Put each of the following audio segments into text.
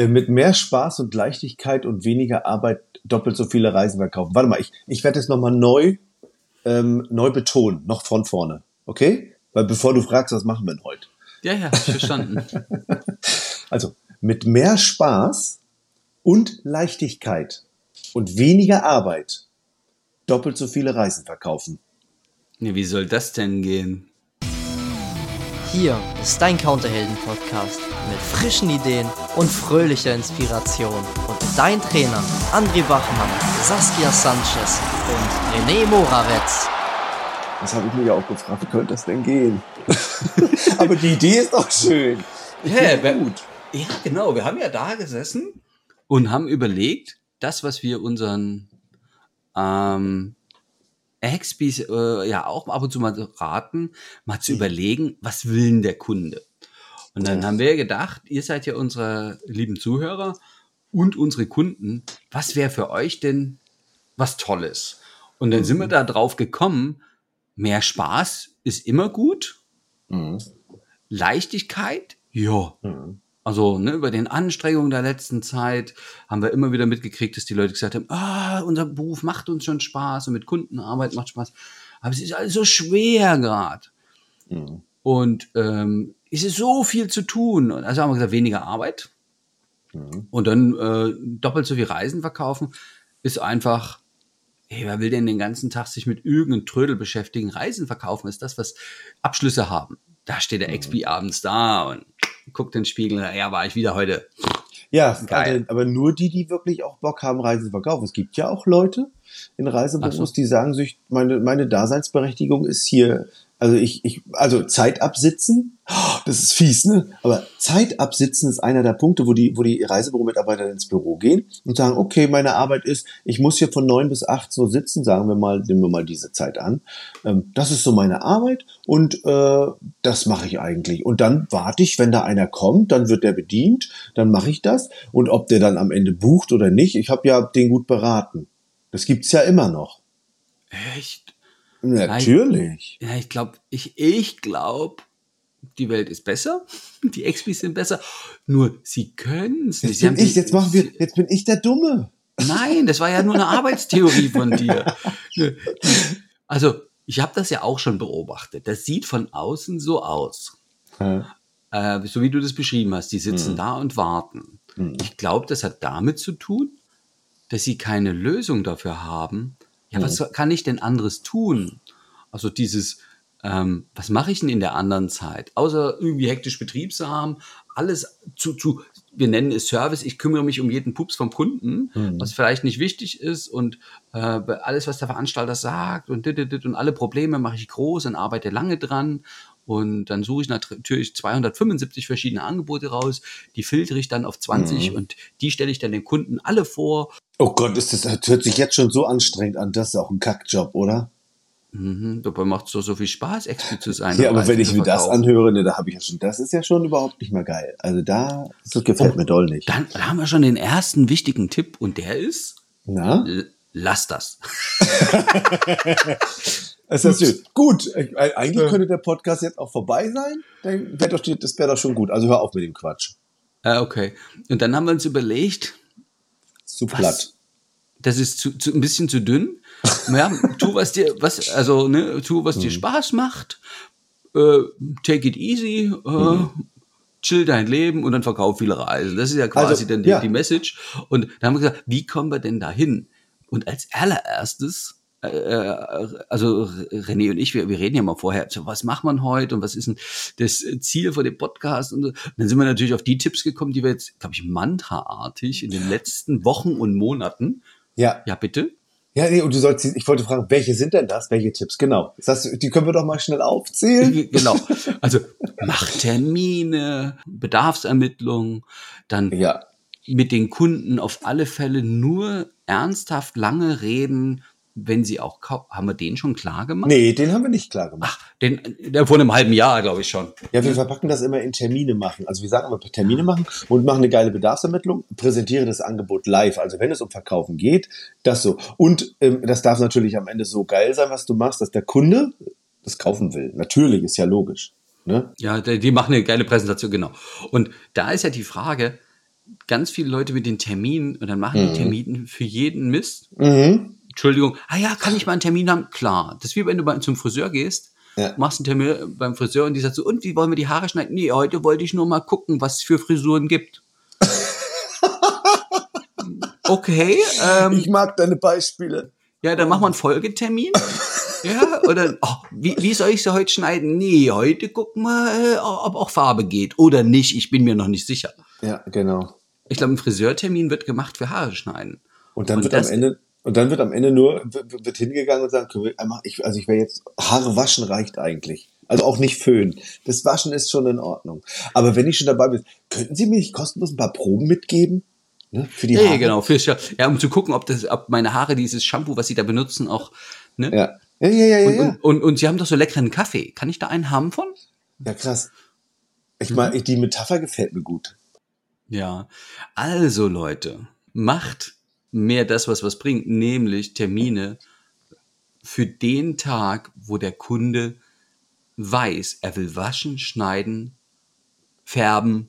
Äh, mit mehr Spaß und Leichtigkeit und weniger Arbeit doppelt so viele Reisen verkaufen. Warte mal, ich, ich werde es nochmal neu, ähm, neu betonen, noch von vorne. Okay? Weil bevor du fragst, was machen wir denn heute? Ja, ja, verstanden. also, mit mehr Spaß und Leichtigkeit und weniger Arbeit doppelt so viele Reisen verkaufen. Nee, wie soll das denn gehen? Hier ist dein Counterhelden-Podcast mit frischen Ideen und fröhlicher Inspiration. Und dein Trainer André Wachmann, Saskia Sanchez und René Morawetz. Das habe ich mir ja auch gefragt, wie könnte das denn gehen? Aber die Idee ist doch schön. Ja, gut. Ja, genau. Wir haben ja da gesessen und haben überlegt, das, was wir unseren ähm, Expies äh, ja auch ab und zu mal raten, mal zu mhm. überlegen, was will denn der Kunde? Und dann ja. haben wir gedacht, ihr seid ja unsere lieben Zuhörer und unsere Kunden. Was wäre für euch denn was Tolles? Und dann mhm. sind wir mhm. da drauf gekommen, mehr Spaß ist immer gut. Mhm. Leichtigkeit, ja. Mhm. Also ne, über den Anstrengungen der letzten Zeit haben wir immer wieder mitgekriegt, dass die Leute gesagt haben, ah, unser Beruf macht uns schon Spaß und mit Kundenarbeit macht Spaß. Aber es ist alles so schwer gerade. Mhm. Und ähm, es ist so viel zu tun. Also haben wir gesagt, weniger Arbeit. Mhm. Und dann äh, doppelt so viel Reisen verkaufen ist einfach, hey, wer will denn den ganzen Tag sich mit irgendeinem Trödel beschäftigen? Reisen verkaufen ist das, was Abschlüsse haben. Da steht der mhm. XP abends da und guckt den Spiegel, ja, war ich wieder heute. Ja, Geil. aber nur die, die wirklich auch Bock haben, Reisen zu verkaufen. Es gibt ja auch Leute in Reisebüros, so. die sagen sich, meine, meine Daseinsberechtigung ist hier also ich, ich, also Zeit absitzen, das ist fies, ne? Aber Zeit absitzen ist einer der Punkte, wo die, wo die Reisebüro-Mitarbeiter ins Büro gehen und sagen, okay, meine Arbeit ist, ich muss hier von neun bis acht so sitzen, sagen wir mal, nehmen wir mal diese Zeit an. Ähm, das ist so meine Arbeit und äh, das mache ich eigentlich. Und dann warte ich, wenn da einer kommt, dann wird der bedient, dann mache ich das. Und ob der dann am Ende bucht oder nicht, ich habe ja den gut beraten. Das gibt's ja immer noch. Echt? Natürlich. Ja, ich glaube, ich, ich glaube, die Welt ist besser, die XPs sind besser, nur sie können es nicht. Jetzt bin ich, jetzt machen wir, jetzt bin ich der Dumme. Nein, das war ja nur eine Arbeitstheorie von dir. Also, ich habe das ja auch schon beobachtet. Das sieht von außen so aus. Hm. Äh, so wie du das beschrieben hast. Die sitzen hm. da und warten. Hm. Ich glaube, das hat damit zu tun, dass sie keine Lösung dafür haben, ja, was mhm. kann ich denn anderes tun? Also dieses, ähm, was mache ich denn in der anderen Zeit? Außer irgendwie hektisch Betrieb zu haben, alles zu, zu, wir nennen es Service, ich kümmere mich um jeden Pups vom Kunden, mhm. was vielleicht nicht wichtig ist und äh, alles, was der Veranstalter sagt und dit, dit, dit, und alle Probleme mache ich groß und arbeite lange dran und dann suche ich natürlich 275 verschiedene Angebote raus, die filtere ich dann auf 20 mhm. und die stelle ich dann den Kunden alle vor Oh Gott, ist das, das hört sich jetzt schon so anstrengend an. Das ist auch ein Kackjob, oder? Mhm, dabei macht es doch so viel Spaß, Expi zu sein. Ja, aber wenn ich mir das anhöre, ne, da habe ich ja schon, das ist ja schon überhaupt nicht mehr geil. Also da, das gefällt oh, mir doll nicht. Dann haben wir schon den ersten wichtigen Tipp und der ist, Na? lass das. das ist schön. Gut, äh, eigentlich könnte der Podcast jetzt auch vorbei sein. Doch, das wäre doch schon gut. Also hör auf mit dem Quatsch. Äh, okay. Und dann haben wir uns überlegt, zu platt. Das ist zu, zu, ein bisschen zu dünn. Ja, tu was dir, was, also, ne, tu was dir mhm. Spaß macht. Äh, take it easy. Äh, mhm. Chill dein Leben und dann verkauf viele Reisen. Das ist ja quasi also, dann die, ja. die Message. Und da haben wir gesagt, wie kommen wir denn dahin? Und als allererstes äh, also René und ich, wir, wir reden ja mal vorher, so, was macht man heute und was ist denn das Ziel von dem Podcast und, so. und dann sind wir natürlich auf die Tipps gekommen, die wir jetzt, glaube ich, mantraartig in den letzten Wochen und Monaten. Ja. Ja, bitte. Ja, nee, und du sollst, ich wollte fragen, welche sind denn das? Welche Tipps? Genau. Das heißt, die können wir doch mal schnell aufzählen. Genau. Also, mach Termine, Bedarfsermittlung, dann ja. mit den Kunden auf alle Fälle nur ernsthaft lange reden, wenn sie auch haben wir den schon klar gemacht? Nee, den haben wir nicht klar gemacht. Ach, den, der vor einem halben Jahr, glaube ich schon. Ja, wir verpacken das immer in Termine machen. Also wir sagen immer Termine machen und machen eine geile Bedarfsermittlung, präsentiere das Angebot live. Also wenn es um Verkaufen geht, das so. Und ähm, das darf natürlich am Ende so geil sein, was du machst, dass der Kunde das kaufen will. Natürlich, ist ja logisch. Ne? Ja, die machen eine geile Präsentation, genau. Und da ist ja die Frage, ganz viele Leute mit den Terminen und dann machen mhm. die Termine für jeden Mist. Mhm. Entschuldigung, ah ja, kann ich mal einen Termin haben? Klar. Das ist wie wenn du zum Friseur gehst, ja. machst einen Termin beim Friseur und die sagt so, und wie wollen wir die Haare schneiden? Nee, heute wollte ich nur mal gucken, was es für Frisuren gibt. okay. Ähm, ich mag deine Beispiele. Ja, dann machen wir einen Folgetermin. ja, oder oh, wie, wie soll ich sie heute schneiden? Nee, heute gucken wir, äh, ob auch Farbe geht oder nicht. Ich bin mir noch nicht sicher. Ja, genau. Ich glaube, ein Friseurtermin wird gemacht für Haare schneiden. Und dann und wird am Ende und dann wird am Ende nur wird hingegangen und sagen, ich, also ich wäre jetzt Haare waschen reicht eigentlich. Also auch nicht föhnen. Das Waschen ist schon in Ordnung. Aber wenn ich schon dabei bin, könnten Sie mir nicht kostenlos ein paar Proben mitgeben? Ne, für die Haare. Ja, genau, für, ja, um zu gucken, ob das, ob meine Haare dieses Shampoo, was sie da benutzen, auch, ne? Ja. Ja, ja, ja, und, ja. Und, und, und, sie haben doch so leckeren Kaffee. Kann ich da einen haben von? Ja, krass. Ich meine, mhm. die Metapher gefällt mir gut. Ja. Also, Leute, macht mehr das, was was bringt, nämlich Termine für den Tag, wo der Kunde weiß, er will waschen, schneiden, färben,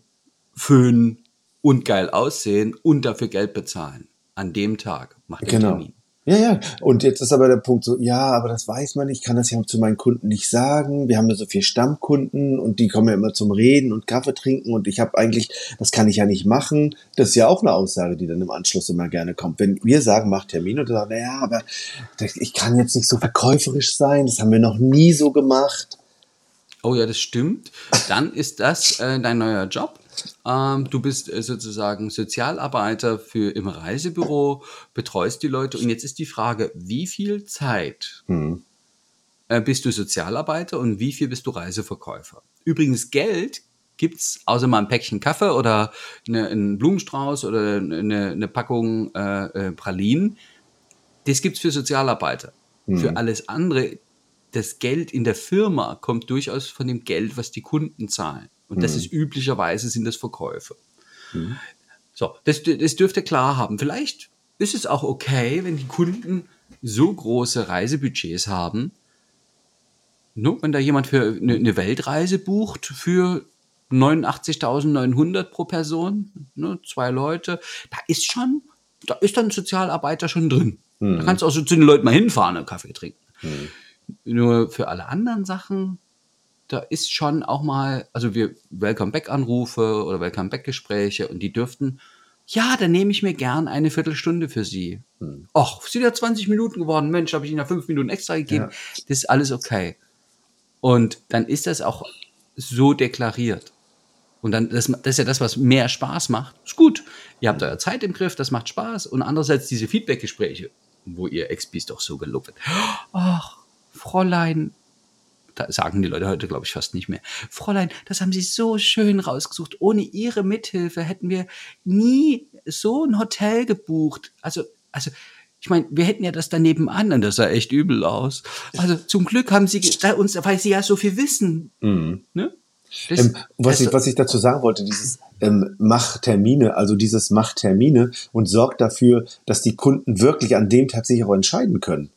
föhnen und geil aussehen und dafür Geld bezahlen. An dem Tag macht er genau. Termin. Ja, ja. Und jetzt ist aber der Punkt so, ja, aber das weiß man nicht, ich kann das ja zu meinen Kunden nicht sagen. Wir haben ja so viele Stammkunden und die kommen ja immer zum Reden und Kaffee trinken und ich habe eigentlich, das kann ich ja nicht machen. Das ist ja auch eine Aussage, die dann im Anschluss immer gerne kommt. Wenn wir sagen, mach Termin und du sagst, naja, aber ich kann jetzt nicht so verkäuferisch sein, das haben wir noch nie so gemacht. Oh ja, das stimmt. Dann ist das äh, dein neuer Job. Ähm, du bist äh, sozusagen Sozialarbeiter für im Reisebüro, betreust die Leute. Und jetzt ist die Frage, wie viel Zeit hm. äh, bist du Sozialarbeiter und wie viel bist du Reiseverkäufer? Übrigens, Geld gibt's außer mal ein Päckchen Kaffee oder eine, einen Blumenstrauß oder eine, eine Packung äh, äh, Pralinen. Das gibt's für Sozialarbeiter. Hm. Für alles andere das Geld in der Firma kommt durchaus von dem Geld, was die Kunden zahlen. Und mhm. das ist üblicherweise sind das Verkäufe. Mhm. So, das, das dürfte klar haben. Vielleicht ist es auch okay, wenn die Kunden so große Reisebudgets haben. No, wenn da jemand für eine, eine Weltreise bucht für 89.900 pro Person, ne, zwei Leute, da ist schon, da ist dann ein Sozialarbeiter schon drin. Mhm. Da kannst du auch so zu den Leuten mal hinfahren und Kaffee trinken. Mhm. Nur für alle anderen Sachen, da ist schon auch mal, also wir Welcome Back Anrufe oder Welcome Back Gespräche und die dürften, ja, dann nehme ich mir gern eine Viertelstunde für Sie. Hm. Och, sind ja 20 Minuten geworden, Mensch, habe ich Ihnen ja fünf Minuten extra gegeben. Ja. Das ist alles okay. Und dann ist das auch so deklariert. Und dann, das, das ist ja das, was mehr Spaß macht. Ist gut. Ihr habt eure Zeit im Griff, das macht Spaß. Und andererseits diese Feedback-Gespräche, wo ihr Ex-Beast doch so gelobt wird. Ach, Fräulein, sagen die Leute heute, glaube ich, fast nicht mehr. Fräulein, das haben Sie so schön rausgesucht. Ohne Ihre Mithilfe hätten wir nie so ein Hotel gebucht. Also, also, ich meine, wir hätten ja das daneben an und das sah echt übel aus. Also zum Glück haben Sie uns, weil Sie ja so viel wissen. Mhm. Ne? Das, ähm, was, ich, was ich dazu sagen wollte, dieses ähm, Mach-Termine, also dieses Mach-Termine und sorgt dafür, dass die Kunden wirklich an dem Tag sich auch entscheiden können.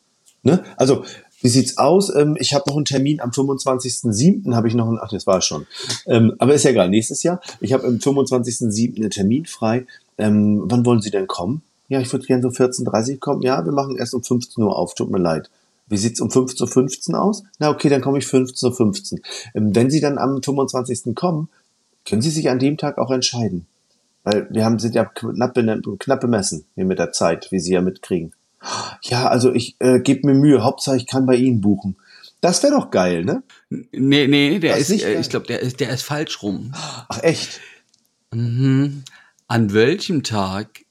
Ne? Also wie sieht's aus? Ähm, ich habe noch einen Termin am 25.07. habe ich noch einen, ach, das war schon. Ähm, aber ist ja egal, nächstes Jahr. Ich habe am 25.07. einen Termin frei. Ähm, wann wollen Sie denn kommen? Ja, ich würde gerne so 14.30 kommen. Ja, wir machen erst um 15 Uhr auf, tut mir leid. Wie sieht's um 15.15 Uhr aus? Na okay, dann komme ich 15.15 Uhr. Ähm, wenn Sie dann am 25. kommen, können Sie sich an dem Tag auch entscheiden. Weil wir haben, sind ja knapp, knapp bemessen hier mit der Zeit, wie Sie ja mitkriegen. Ja, also ich äh, gebe mir Mühe. Hauptsache, ich kann bei Ihnen buchen. Das wäre doch geil, ne? Nee, nee, der ist, ist äh, ich glaube, der ist, der ist falsch rum. Ach, echt? Mhm. An welchem Tag,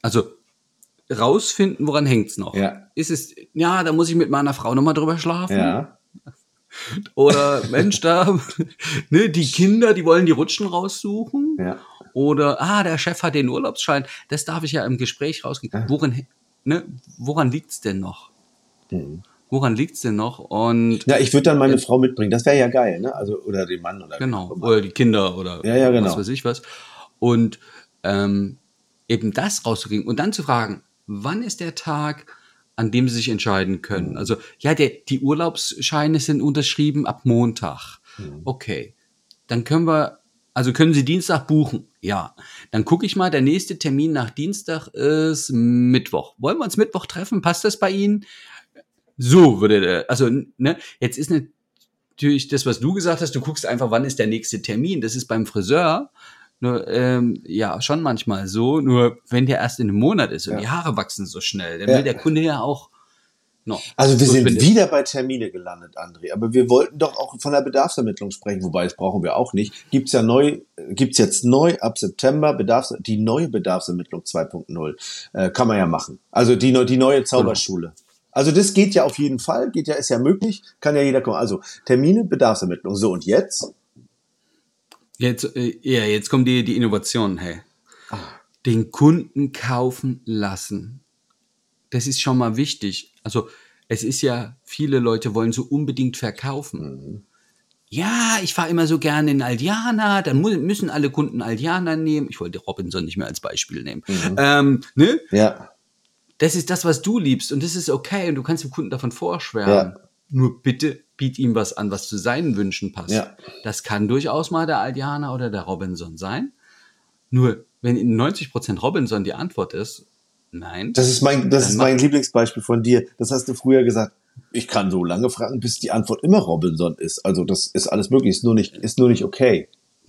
also rausfinden, woran hängt's noch? Ja. Ist es, ja, da muss ich mit meiner Frau nochmal drüber schlafen. Ja. Oder Mensch, da, ne, die Kinder, die wollen die Rutschen raussuchen. Ja. Oder, ah, der Chef hat den Urlaubsschein. Das darf ich ja im Gespräch rauskriegen. Worin, ne, woran liegt's denn noch? Mhm. Woran liegt's denn noch? Und ja, ich würde dann meine äh, Frau mitbringen. Das wäre ja geil, ne? Also oder den Mann oder genau oder die Kinder oder ja, ja, genau. was weiß ich was. Und ähm, eben das rauszukriegen und dann zu fragen, wann ist der Tag, an dem sie sich entscheiden können? Mhm. Also ja, der, die Urlaubsscheine sind unterschrieben ab Montag. Mhm. Okay, dann können wir, also können Sie Dienstag buchen? Ja, dann gucke ich mal, der nächste Termin nach Dienstag ist Mittwoch. Wollen wir uns Mittwoch treffen? Passt das bei Ihnen? So würde der, also, ne, jetzt ist natürlich das, was du gesagt hast, du guckst einfach, wann ist der nächste Termin. Das ist beim Friseur nur, ähm, ja, schon manchmal so. Nur wenn der erst in einem Monat ist und ja. die Haare wachsen so schnell, dann ja. will der Kunde ja auch No. Also wir so sind wieder bei Termine gelandet, André. Aber wir wollten doch auch von der Bedarfsermittlung sprechen, wobei das brauchen wir auch nicht. Gibt's ja neu, gibt's jetzt neu ab September Bedarfs, die neue Bedarfsermittlung 2.0 äh, kann man ja machen. Also die, die neue Zauberschule. Genau. Also das geht ja auf jeden Fall, geht ja, ist ja möglich, kann ja jeder kommen. Also Termine, Bedarfsermittlung. So und jetzt? Jetzt, äh, ja, jetzt kommt die, die Innovation, hey. Ah. Den Kunden kaufen lassen. Das ist schon mal wichtig. Also es ist ja, viele Leute wollen so unbedingt verkaufen. Mhm. Ja, ich fahre immer so gerne in Aldiana, dann müssen alle Kunden Aldiana nehmen. Ich wollte Robinson nicht mehr als Beispiel nehmen. Mhm. Ähm, ne? Ja. Das ist das, was du liebst und das ist okay und du kannst dem Kunden davon vorschwärmen. Ja. Nur bitte biet ihm was an, was zu seinen Wünschen passt. Ja. Das kann durchaus mal der Aldiana oder der Robinson sein. Nur wenn in 90% Robinson die Antwort ist, nein. Das ist mein, das ist mein Lieblingsbeispiel von dir. Das hast du früher gesagt. Ich kann so lange fragen, bis die Antwort immer Robinson ist. Also das ist alles möglich, ist nur nicht, ist nur nicht okay.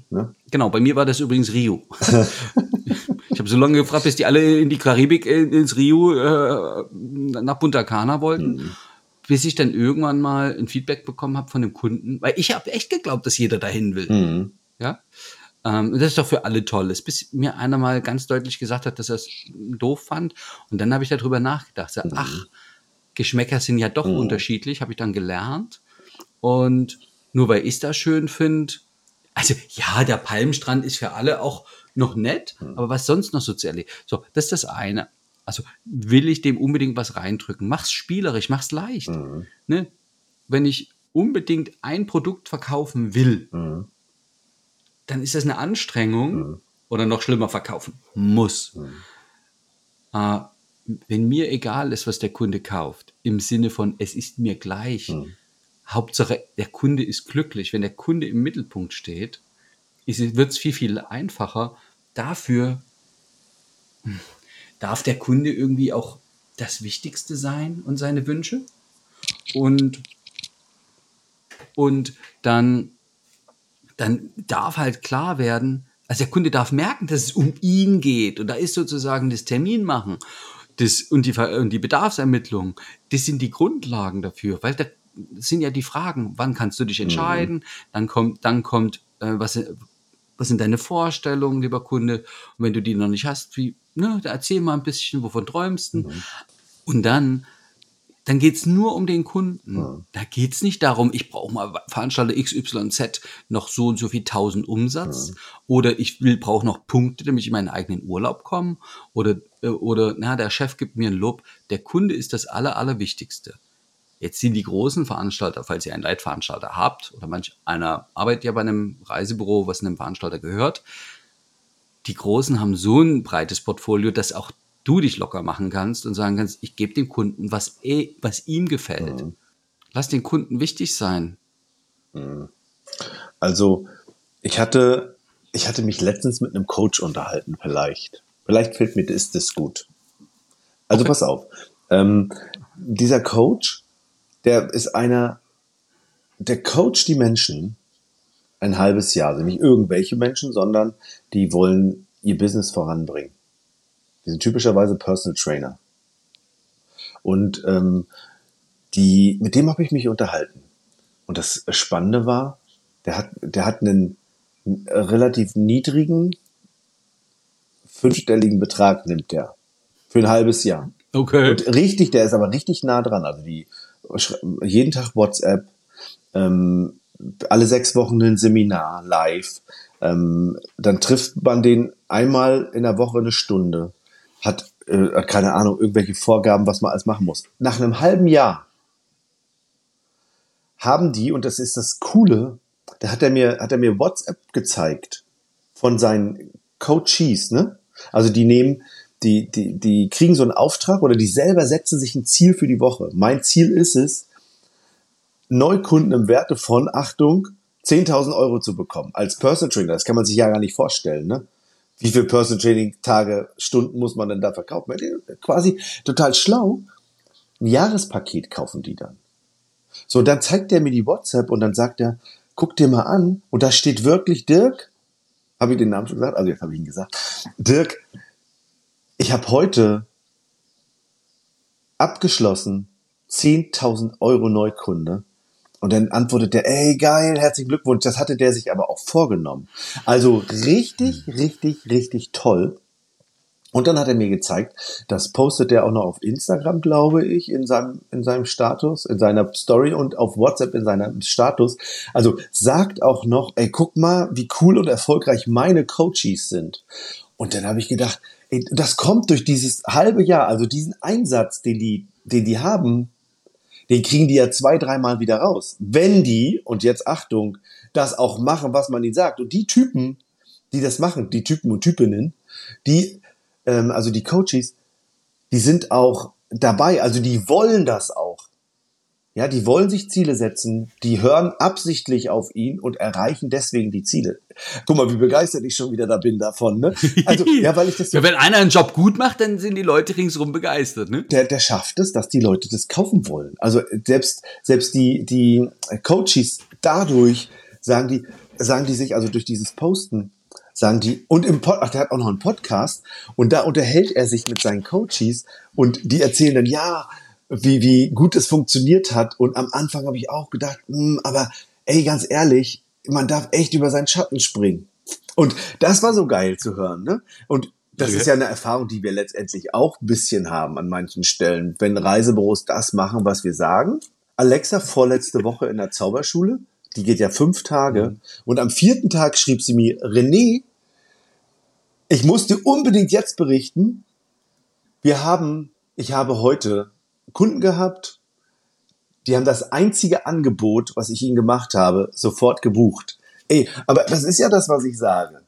Ne? Genau, bei mir war das übrigens Rio. ich habe so lange gefragt, bis die alle in die Karibik, ins Rio, äh, nach Punta Cana wollten. Mhm bis ich dann irgendwann mal ein Feedback bekommen habe von dem Kunden, weil ich habe echt geglaubt, dass jeder dahin will. Mhm. Ja. Ähm, das ist doch für alle toll. Bis mir einer mal ganz deutlich gesagt hat, dass er es doof fand. Und dann habe ich darüber nachgedacht. So, mhm. Ach, Geschmäcker sind ja doch mhm. unterschiedlich, habe ich dann gelernt. Und nur weil ich das schön finde, also ja, der Palmstrand ist für alle auch noch nett, mhm. aber was sonst noch so zu erleben. So, das ist das eine. Also will ich dem unbedingt was reindrücken? Mach's spielerisch, mach's leicht. Mhm. Ne? Wenn ich unbedingt ein Produkt verkaufen will, mhm. Dann ist das eine Anstrengung mhm. oder noch schlimmer verkaufen muss. Mhm. Äh, wenn mir egal ist, was der Kunde kauft, im Sinne von es ist mir gleich, mhm. Hauptsache der Kunde ist glücklich. Wenn der Kunde im Mittelpunkt steht, wird es viel, viel einfacher, dafür darf der Kunde irgendwie auch das Wichtigste sein und seine Wünsche. Und, und dann, dann darf halt klar werden, also der Kunde darf merken, dass es um ihn geht. Und da ist sozusagen das Termin machen das, und, die, und die Bedarfsermittlung, das sind die Grundlagen dafür, weil da sind ja die Fragen, wann kannst du dich mhm. entscheiden, mhm. dann kommt, dann kommt, äh, was, was sind deine Vorstellungen, lieber Kunde? Und wenn du die noch nicht hast, wie, ne, erzähl mal ein bisschen, wovon träumst du? Mhm. Und dann, dann geht's nur um den Kunden. Mhm. Da geht's nicht darum, ich brauche mal Veranstalter XYZ noch so und so viel tausend Umsatz mhm. oder ich will brauche noch Punkte, damit ich in meinen eigenen Urlaub komme oder äh, oder na der Chef gibt mir ein Lob. Der Kunde ist das aller allerwichtigste. Jetzt sind die großen Veranstalter, falls ihr einen Leitveranstalter habt, oder manch einer arbeitet ja bei einem Reisebüro, was einem Veranstalter gehört, die Großen haben so ein breites Portfolio, dass auch du dich locker machen kannst und sagen kannst, ich gebe dem Kunden, was, eh, was ihm gefällt. Mhm. Lass den Kunden wichtig sein. Mhm. Also, ich hatte, ich hatte mich letztens mit einem Coach unterhalten, vielleicht. Vielleicht fällt mir das, das gut. Also okay. pass auf. Ähm, dieser Coach der ist einer, der coacht die Menschen ein halbes Jahr. Also nicht irgendwelche Menschen, sondern die wollen ihr Business voranbringen. Die sind typischerweise Personal Trainer. Und ähm, die, mit dem habe ich mich unterhalten. Und das Spannende war, der hat, der hat einen relativ niedrigen fünfstelligen Betrag nimmt der für ein halbes Jahr. Okay. Und richtig, der ist aber richtig nah dran. Also die jeden Tag WhatsApp, ähm, alle sechs Wochen ein Seminar live. Ähm, dann trifft man den einmal in der Woche eine Stunde, hat äh, keine Ahnung, irgendwelche Vorgaben, was man alles machen muss. Nach einem halben Jahr haben die, und das ist das Coole, da hat er mir, hat er mir WhatsApp gezeigt von seinen Coaches, ne? Also die nehmen, die, die, die kriegen so einen Auftrag oder die selber setzen sich ein Ziel für die Woche. Mein Ziel ist es, Neukunden im Werte von, Achtung, 10.000 Euro zu bekommen als Personal Trainer. Das kann man sich ja gar nicht vorstellen. Ne? Wie viel Person Training Tage, Stunden muss man denn da verkaufen? Quasi total schlau. Ein Jahrespaket kaufen die dann. So, dann zeigt er mir die WhatsApp und dann sagt er, guck dir mal an. Und da steht wirklich Dirk. Habe ich den Namen schon gesagt? Also jetzt habe ich ihn gesagt. Dirk, ich habe heute abgeschlossen 10.000 Euro Neukunde. Und dann antwortet der, ey, geil, herzlichen Glückwunsch. Das hatte der sich aber auch vorgenommen. Also richtig, richtig, richtig toll. Und dann hat er mir gezeigt, das postet er auch noch auf Instagram, glaube ich, in seinem, in seinem Status, in seiner Story und auf WhatsApp in seinem Status. Also sagt auch noch, ey, guck mal, wie cool und erfolgreich meine Coaches sind. Und dann habe ich gedacht, ey, das kommt durch dieses halbe Jahr, also diesen Einsatz, den die, den die haben, den kriegen die ja zwei, dreimal wieder raus. Wenn die, und jetzt Achtung, das auch machen, was man ihnen sagt. Und die Typen, die das machen, die Typen und Typinnen, die ähm, also die Coaches, die sind auch dabei, also die wollen das auch. Ja, die wollen sich Ziele setzen, die hören absichtlich auf ihn und erreichen deswegen die Ziele. Guck mal, wie begeistert ich schon wieder da bin davon, ne? Also, ja, weil ich das. ja, wenn einer einen Job gut macht, dann sind die Leute ringsrum begeistert, ne? Der, der schafft es, dass die Leute das kaufen wollen. Also selbst, selbst die, die Coaches dadurch sagen die, sagen die sich also durch dieses Posten, sagen die, und im Pod, ach, der hat auch noch einen Podcast und da unterhält er sich mit seinen Coaches und die erzählen dann, ja, wie, wie gut es funktioniert hat. Und am Anfang habe ich auch gedacht, mh, hm, aber ey, ganz ehrlich, man darf echt über seinen Schatten springen. Und das war so geil zu hören, ne? Und das okay. ist ja eine Erfahrung, die wir letztendlich auch ein bisschen haben an manchen Stellen. Wenn Reisebüros das machen, was wir sagen. Alexa vorletzte Woche in der Zauberschule die geht ja fünf Tage. Mhm. Und am vierten Tag schrieb sie mir, René, ich musste unbedingt jetzt berichten. Wir haben, ich habe heute Kunden gehabt, die haben das einzige Angebot, was ich ihnen gemacht habe, sofort gebucht. Ey, aber das ist ja das, was ich sage.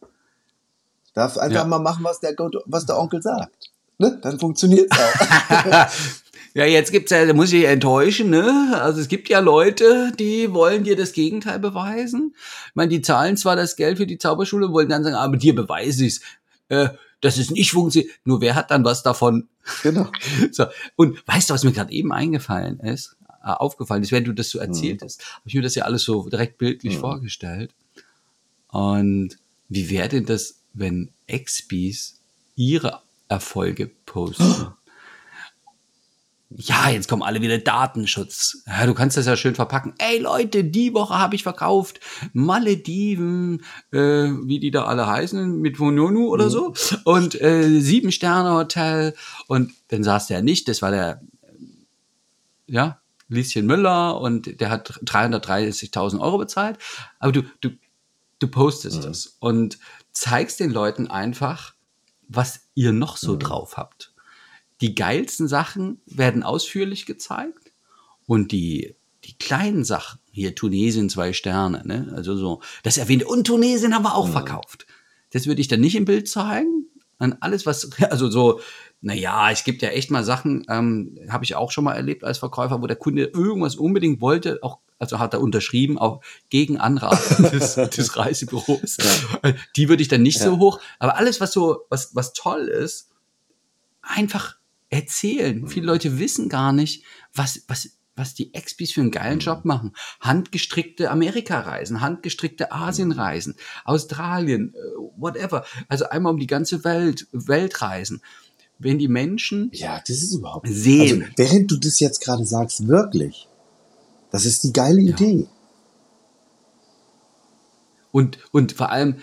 Darf einfach ja. mal machen, was der, was der Onkel sagt. Ne? Dann funktioniert es auch. Ja, jetzt gibt's ja, da muss ich enttäuschen, ne? Also es gibt ja Leute, die wollen dir das Gegenteil beweisen. Ich meine, die zahlen zwar das Geld für die Zauberschule, wollen dann sagen, aber dir beweise ich's. Äh, das ist nicht funktioniert. Nur wer hat dann was davon? Genau. so. Und weißt du, was mir gerade eben eingefallen ist? Äh, aufgefallen ist, wenn du das so erzählt mhm. hast, habe ich mir das ja alles so direkt bildlich mhm. vorgestellt. Und wie wäre denn das, wenn Expis ihre Erfolge posten? ja, jetzt kommen alle wieder Datenschutz. Ja, du kannst das ja schön verpacken. Ey Leute, die Woche habe ich verkauft Malediven, äh, wie die da alle heißen, mit Vononu oder mhm. so. Und äh, sieben Sterne Hotel. Und dann saß der nicht, das war der, ja, Lieschen Müller und der hat 330.000 Euro bezahlt. Aber du, du, du postest mhm. das und zeigst den Leuten einfach, was ihr noch so mhm. drauf habt die geilsten Sachen werden ausführlich gezeigt und die, die kleinen Sachen, hier Tunesien zwei Sterne, ne? also so, das erwähnte, und Tunesien haben wir auch mhm. verkauft. Das würde ich dann nicht im Bild zeigen. An alles, was, also so, naja, es gibt ja echt mal Sachen, ähm, habe ich auch schon mal erlebt als Verkäufer, wo der Kunde irgendwas unbedingt wollte, auch also hat er unterschrieben, auch gegen Anraten des, des Reisebüros. Ja. Die würde ich dann nicht ja. so hoch. Aber alles, was so, was, was toll ist, einfach erzählen. Mhm. Viele Leute wissen gar nicht, was, was, was die Expis für einen geilen mhm. Job machen. Handgestrickte Amerika-Reisen, handgestrickte Asien-Reisen, Australien, äh, whatever. Also einmal um die ganze Welt, Weltreisen. Wenn die Menschen ja, das ist überhaupt sehen. Also, während du das jetzt gerade sagst, wirklich, das ist die geile Idee. Ja. Und, und vor allem,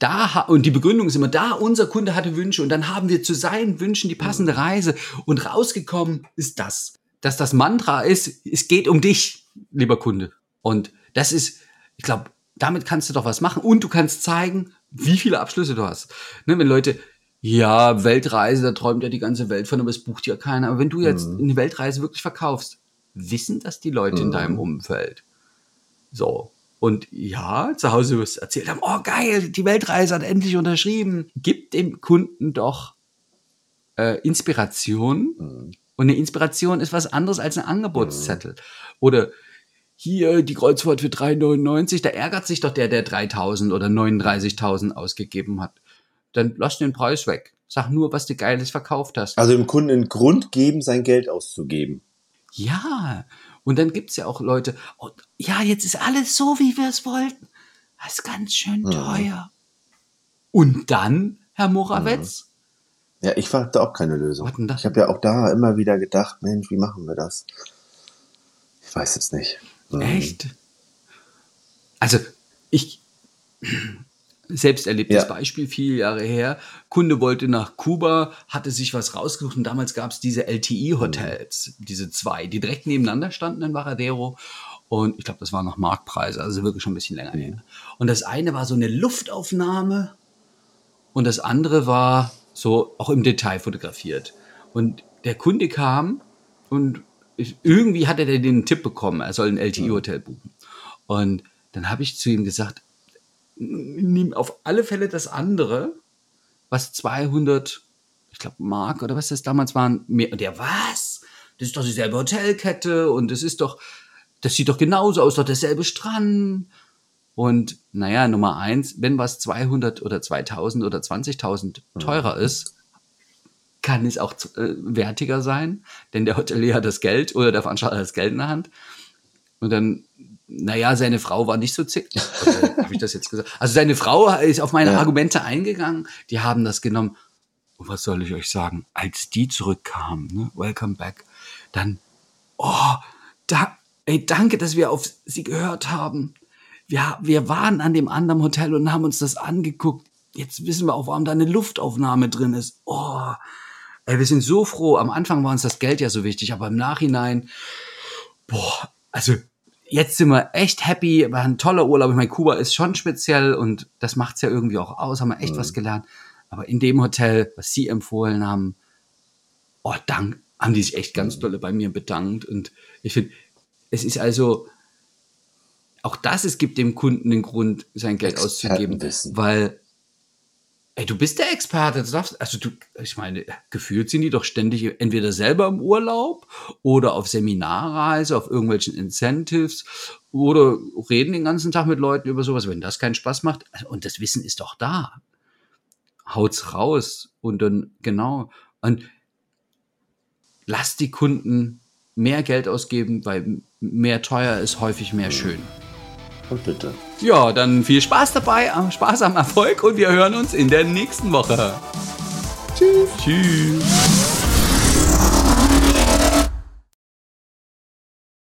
da und die Begründung ist immer da, unser Kunde hatte Wünsche und dann haben wir zu seinen Wünschen die passende Reise und rausgekommen ist das, dass das Mantra ist, es geht um dich, lieber Kunde. Und das ist, ich glaube, damit kannst du doch was machen und du kannst zeigen, wie viele Abschlüsse du hast. Ne, wenn Leute, ja, Weltreise, da träumt ja die ganze Welt von, aber es bucht ja keiner. Aber wenn du jetzt mhm. eine Weltreise wirklich verkaufst, wissen das die Leute mhm. in deinem Umfeld. So. Und ja, zu Hause wirst du erzählt haben, oh geil, die Weltreise hat endlich unterschrieben. Gib dem Kunden doch äh, Inspiration. Mhm. Und eine Inspiration ist was anderes als ein Angebotszettel. Mhm. Oder hier die Kreuzfahrt für 3,99, da ärgert sich doch der, der 3.000 oder 39.000 ausgegeben hat. Dann lass den Preis weg. Sag nur, was du Geiles verkauft hast. Also dem Kunden einen Grund geben, sein Geld auszugeben. Ja, und dann gibt's ja auch Leute, oh, ja, jetzt ist alles so, wie wir es wollten. Das ist ganz schön Mhm. teuer. Und dann, Herr Morawetz, Ja, ich da auch keine Lösung. Ich habe ja auch da immer wieder gedacht, Mensch, wie machen wir das? Ich weiß es nicht. Mhm. echt? Also, ich, selbst erlebtes Ja. Beispiel, viele Jahre her, Kunde wollte nach Kuba, hatte sich was rausgesucht und damals gab's diese LTI-Hotels, diese zwei, die direkt nebeneinander standen in Varadero. Und ich glaube, das waren noch Marktpreise, also wirklich schon ein bisschen länger her. Und das eine war so eine Luftaufnahme und das andere war so auch im Detail fotografiert. Und der Kunde kam und ich, irgendwie hatte der den Tipp bekommen, er soll ein LTI-Hotel buchen. Und dann habe ich zu ihm gesagt, nimm auf alle Fälle das andere, was 200, ich glaube Mark oder was das damals waren, mehr. Und der, was? Das ist doch dieselbe Hotelkette und das ist doch, das sieht doch genauso aus, doch derselbe Strand. Und naja, Nummer eins, wenn was 200 oder 2000 oder 20.000 teurer ist, kann es auch äh, wertiger sein, denn der Hotelier hat das Geld oder der Veranstalter hat das Geld in der Hand. Und dann, naja, seine Frau war nicht so zick. Habe ich das jetzt gesagt? Also seine Frau ist auf meine Ja. Argumente eingegangen. Die haben das genommen. Und was soll ich euch sagen? Als die zurückkamen, ne? Welcome back, dann, oh, da, ey, danke, dass wir auf sie gehört haben. Wir, wir waren an dem anderen Hotel und haben uns das angeguckt. Jetzt wissen wir auch, warum da eine Luftaufnahme drin ist. Oh, ey, wir sind so froh. Am Anfang war uns das Geld ja so wichtig, aber im Nachhinein, boah, also jetzt sind wir echt happy, war ein toller Urlaub. Ich meine, Kuba ist schon speziell und das macht's ja irgendwie auch aus, haben wir echt was gelernt. Aber in dem Hotel, was Sie empfohlen haben, oh, dank, haben die sich echt ganz dolle bei mir bedankt. Und ich finde, es ist also, auch das, es gibt dem Kunden den Grund, sein Geld auszugeben, weil Ey, du bist der Experte. Du darfst, also du, ich meine, gefühlt sind die doch ständig entweder selber im Urlaub oder auf Seminarreise, auf irgendwelchen Incentives oder reden den ganzen Tag mit Leuten über sowas. Wenn das keinen Spaß macht, also, und das Wissen ist doch da, haut's raus und dann genau und lasst die Kunden mehr Geld ausgeben, weil mehr teuer ist häufig mehr schön. Und bitte. Ja, dann viel Spaß dabei, Spaß am Erfolg und wir hören uns in der nächsten Woche. Tschüss. Tschüss.